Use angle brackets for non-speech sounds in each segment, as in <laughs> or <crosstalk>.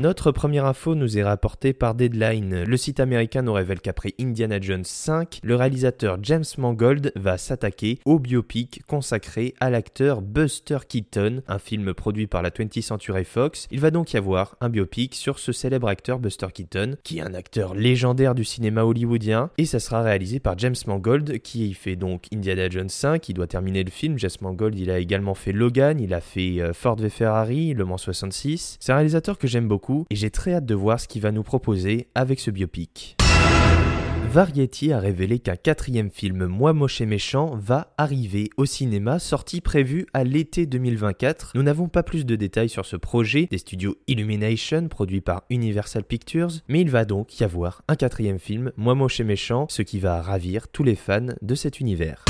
Notre première info nous est rapportée par Deadline. Le site américain nous révèle qu'après Indiana Jones 5, le réalisateur James Mangold va s'attaquer au biopic consacré à l'acteur Buster Keaton, un film produit par la 20th Century Fox. Il va donc y avoir un biopic sur ce célèbre acteur Buster Keaton, qui est un acteur légendaire du cinéma hollywoodien, et ça sera réalisé par James Mangold, qui fait donc Indiana Jones 5, il doit terminer le film. James Mangold, il a également fait Logan, il a fait euh, Ford v Ferrari, Le Mans 66. C'est un réalisateur que j'aime beaucoup et j'ai très hâte de voir ce qu'il va nous proposer avec ce biopic. Variety a révélé qu'un quatrième film Moi moche et méchant va arriver au cinéma, sorti prévu à l'été 2024. Nous n'avons pas plus de détails sur ce projet des studios Illumination produit par Universal Pictures, mais il va donc y avoir un quatrième film Moi moche et méchant, ce qui va ravir tous les fans de cet univers.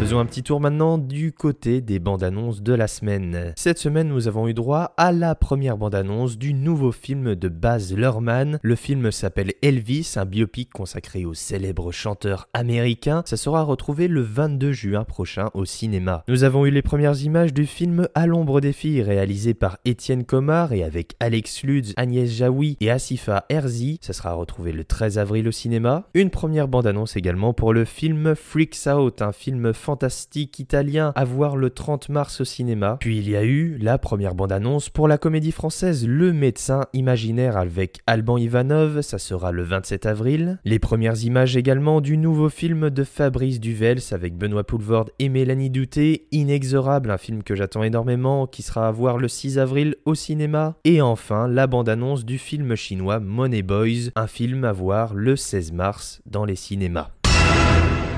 Faisons un petit tour maintenant du côté des bandes annonces de la semaine. Cette semaine, nous avons eu droit à la première bande annonce du nouveau film de Baz Luhrmann. Le film s'appelle Elvis, un biopic consacré au célèbre chanteur américain. Ça sera retrouvé le 22 juin prochain au cinéma. Nous avons eu les premières images du film À l'ombre des filles, réalisé par Étienne Comard et avec Alex Lutz, Agnès Jaoui et Asifa Herzi. Ça sera retrouvé le 13 avril au cinéma. Une première bande annonce également pour le film Freaks Out, un film fantastique italien à voir le 30 mars au cinéma. Puis il y a eu la première bande-annonce pour la comédie française Le médecin imaginaire avec Alban Ivanov, ça sera le 27 avril. Les premières images également du nouveau film de Fabrice Duvels avec Benoît Poulvord et Mélanie Douté, Inexorable, un film que j'attends énormément, qui sera à voir le 6 avril au cinéma. Et enfin, la bande-annonce du film chinois Money Boys, un film à voir le 16 mars dans les cinémas.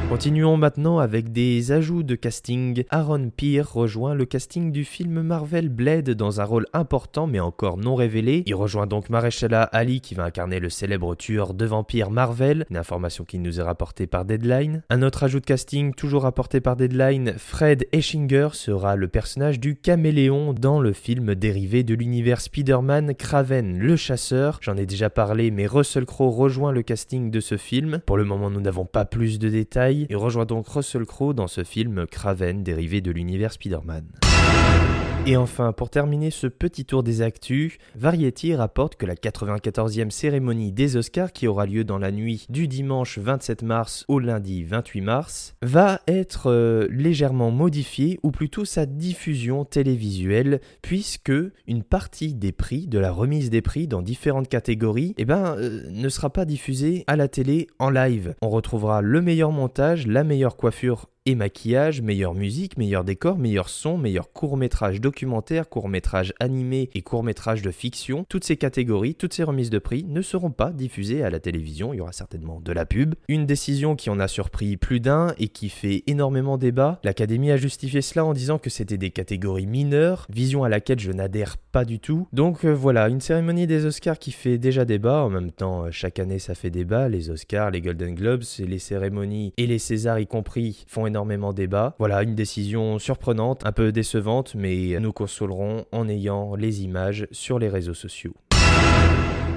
Continuons maintenant avec des ajouts de casting. Aaron Peer rejoint le casting du film Marvel Blade dans un rôle important mais encore non révélé. Il rejoint donc Maréchala Ali qui va incarner le célèbre tueur de vampires Marvel, une information qui nous est rapportée par Deadline. Un autre ajout de casting toujours rapporté par Deadline, Fred Eschinger sera le personnage du caméléon dans le film dérivé de l'univers Spider-Man Kraven le chasseur. J'en ai déjà parlé mais Russell Crowe rejoint le casting de ce film. Pour le moment nous n'avavons pas plus de détails. Il rejoint donc Russell Crowe dans ce film Craven dérivé de l'univers Spider-Man. Et enfin, pour terminer ce petit tour des actus, Variety rapporte que la 94e cérémonie des Oscars, qui aura lieu dans la nuit du dimanche 27 mars au lundi 28 mars, va être euh, légèrement modifiée, ou plutôt sa diffusion télévisuelle, puisque une partie des prix, de la remise des prix dans différentes catégories, eh ben, euh, ne sera pas diffusée à la télé en live. On retrouvera le meilleur montage, la meilleure coiffure et maquillage, meilleure musique, meilleur décor, meilleur son, meilleur court-métrage documentaire, court-métrage animé et court-métrage de fiction. Toutes ces catégories, toutes ces remises de prix ne seront pas diffusées à la télévision, il y aura certainement de la pub. Une décision qui en a surpris plus d'un et qui fait énormément débat. L'Académie a justifié cela en disant que c'était des catégories mineures, vision à laquelle je n'adhère pas du tout. Donc euh, voilà, une cérémonie des Oscars qui fait déjà débat, en même temps euh, chaque année ça fait débat, les Oscars, les Golden Globes, les cérémonies et les Césars y compris font énormément débat. Voilà, une décision surprenante, un peu décevante, mais nous consolerons en ayant les images sur les réseaux sociaux.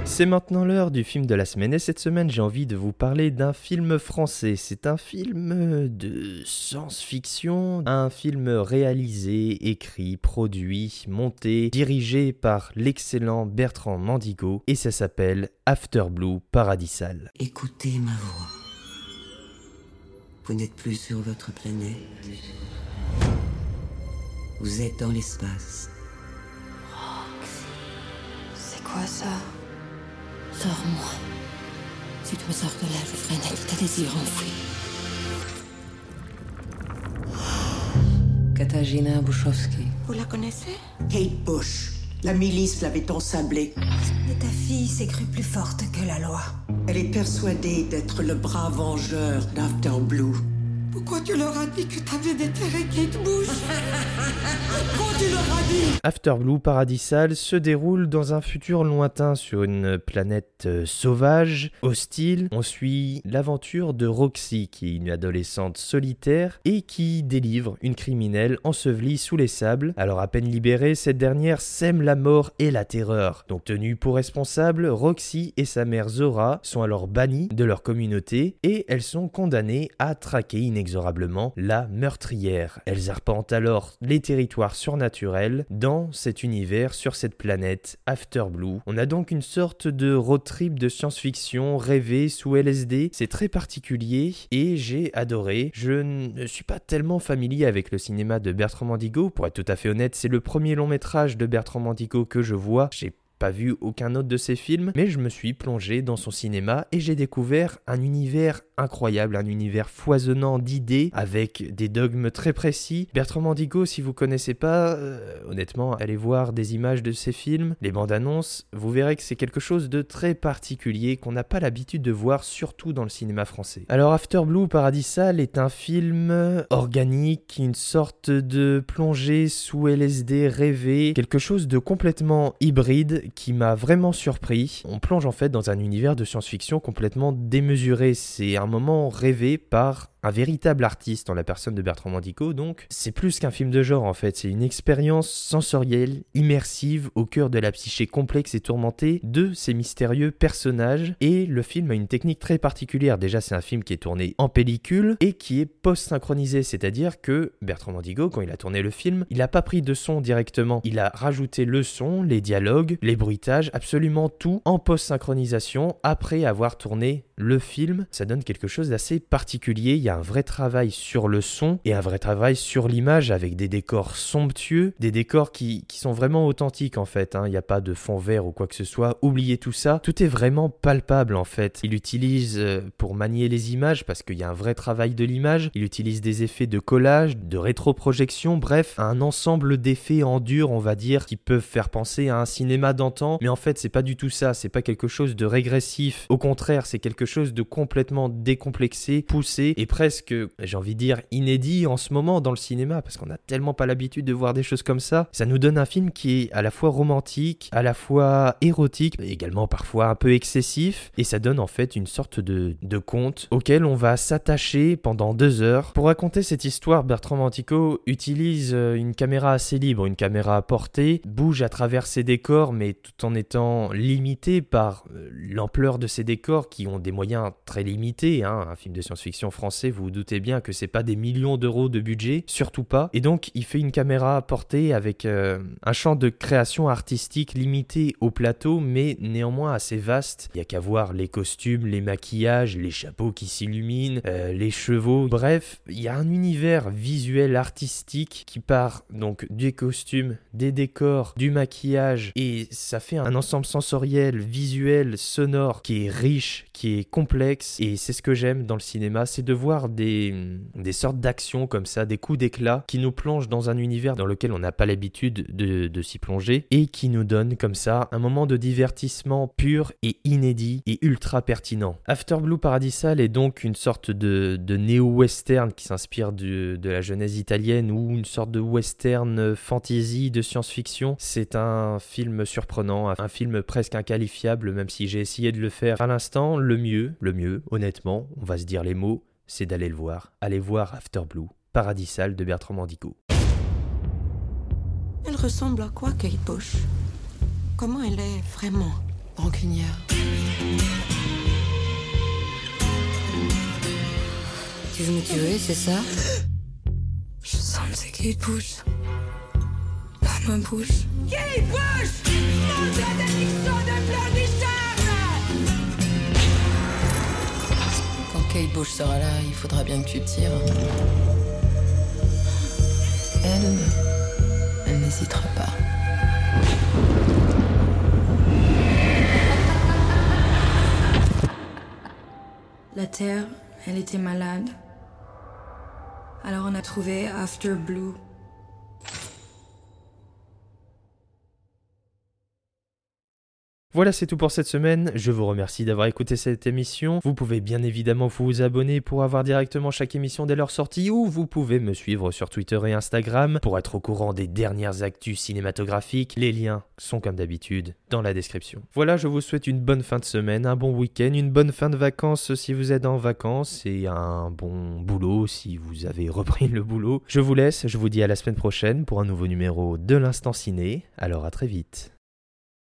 C'est maintenant l'heure du film de la semaine et cette semaine j'ai envie de vous parler d'un film français. C'est un film de science-fiction, un film réalisé, écrit, produit, monté, dirigé par l'excellent Bertrand Mandigo et ça s'appelle After Blue Paradisal. Écoutez ma voix. Vous n'êtes plus sur votre planète. Vous êtes dans l'espace. C'est quoi ça? Sors-moi. Si tu me sors de là, je ferai naître tes désirs enfouis. Katarzyna Bouchowski. Vous la connaissez? Kate Bush. La milice l'avait ensablée. Mais ta fille s'est crue plus forte que la loi. Elle est persuadée d'être le bras vengeur d'After Blue. Pourquoi tu leur as dit que t'avais <laughs> Pourquoi tu leur as dit After Blue Paradisal se déroule dans un futur lointain sur une planète euh, sauvage, hostile. On suit l'aventure de Roxy, qui est une adolescente solitaire et qui délivre une criminelle ensevelie sous les sables. Alors à peine libérée, cette dernière sème la mort et la terreur. Donc tenue pour responsable, Roxy et sa mère Zora sont alors bannies de leur communauté et elles sont condamnées à traquer inexorablement la meurtrière. Elles arpentent alors les territoires surnaturels dans cet univers sur cette planète After Blue. On a donc une sorte de road trip de science-fiction rêvé sous LSD. C'est très particulier et j'ai adoré. Je ne suis pas tellement familier avec le cinéma de Bertrand Mandigo. Pour être tout à fait honnête, c'est le premier long métrage de Bertrand Mandigo que je vois. Pas vu aucun autre de ses films, mais je me suis plongé dans son cinéma et j'ai découvert un univers incroyable, un univers foisonnant d'idées avec des dogmes très précis. Bertrand Mandigo, si vous connaissez pas, euh, honnêtement, allez voir des images de ses films, les bandes annonces, vous verrez que c'est quelque chose de très particulier qu'on n'a pas l'habitude de voir, surtout dans le cinéma français. Alors After Blue Paradisal est un film organique, une sorte de plongée sous LSD rêvé, quelque chose de complètement hybride qui m'a vraiment surpris. On plonge en fait dans un univers de science-fiction complètement démesuré. C'est un moment rêvé par un véritable artiste en la personne de Bertrand Mandico, donc c'est plus qu'un film de genre en fait, c'est une expérience sensorielle, immersive, au cœur de la psyché complexe et tourmentée de ces mystérieux personnages, et le film a une technique très particulière, déjà c'est un film qui est tourné en pellicule et qui est post-synchronisé, c'est-à-dire que Bertrand Mandigo, quand il a tourné le film, il n'a pas pris de son directement, il a rajouté le son, les dialogues, les bruitages, absolument tout en post-synchronisation. Après avoir tourné le film, ça donne quelque chose d'assez particulier. Un vrai travail sur le son et un vrai travail sur l'image avec des décors somptueux, des décors qui, qui sont vraiment authentiques en fait. hein. Il n'y a pas de fond vert ou quoi que ce soit. Oubliez tout ça. Tout est vraiment palpable en fait. Il utilise euh, pour manier les images parce qu'il y a un vrai travail de l'image. Il utilise des effets de collage, de rétroprojection, bref, un ensemble d'effets en dur, on va dire, qui peuvent faire penser à un cinéma d'antan. Mais en fait, c'est pas du tout ça. C'est pas quelque chose de régressif. Au contraire, c'est quelque chose de complètement décomplexé, poussé et j'ai envie de dire, inédit en ce moment dans le cinéma parce qu'on n'a tellement pas l'habitude de voir des choses comme ça. Ça nous donne un film qui est à la fois romantique, à la fois érotique, mais également parfois un peu excessif et ça donne en fait une sorte de, conte auquel on va s'attacher pendant deux heures. Pour raconter cette histoire, Bertrand Mantico utilise euh, une caméra assez libre, une caméra à portée, bouge à travers ses décors mais tout en étant limité par euh, l'ampleur de ces décors qui ont des moyens très limités. hein. Un film de science-fiction français, vous vous doutez bien que c'est pas des millions d'euros de budget, surtout pas. Et donc, il fait une caméra à portée avec euh, un champ de création artistique limité au plateau, mais néanmoins assez vaste. Il y a qu'à voir les costumes, les maquillages, les chapeaux qui s'illuminent, euh, les chevaux. Bref, il y a un univers visuel artistique qui part donc des costumes, des décors, du maquillage, et ça fait un ensemble sensoriel, visuel, sonore qui est riche, qui est complexe et c'est ce que j'aime dans le cinéma, c'est de voir des, des sortes d'actions comme ça, des coups d'éclat qui nous plongent dans un univers dans lequel on n'a pas l'habitude de, de s'y plonger et qui nous donne comme ça un moment de divertissement pur et inédit et ultra pertinent. After Blue Paradisal est donc une sorte de, de néo-western qui s'inspire du- de la genèse italienne ou une sorte de western fantasy de science-fiction. C'est un film surprenant, un film presque inqualifiable même si j'ai essayé de le faire à l'instant. Le mieux, le mieux, honnêtement, on va se dire les mots, c'est d'aller le voir. Allez voir After Blue, Paradisal de Bertrand Mandico. Elle ressemble à quoi, Kate Bush? Comment elle est vraiment Rancunière. Tu veux me tuer, c'est ça? Je sens que c'est Kate Bush. Dans ma bouche. Bush sera là, il faudra bien que tu tires. Elle, elle n'hésitera pas. La Terre, elle était malade. Alors on a trouvé After Blue. Voilà, c'est tout pour cette semaine. Je vous remercie d'avoir écouté cette émission. Vous pouvez bien évidemment vous abonner pour avoir directement chaque émission dès leur sortie ou vous pouvez me suivre sur Twitter et Instagram pour être au courant des dernières actus cinématographiques. Les liens sont comme d'habitude dans la description. Voilà, je vous souhaite une bonne fin de semaine, un bon week-end, une bonne fin de vacances si vous êtes en vacances et un bon boulot si vous avez <laughs> repris le boulot. Je vous laisse, je vous dis à la semaine prochaine pour un nouveau numéro de l'Instant Ciné. Alors à très vite.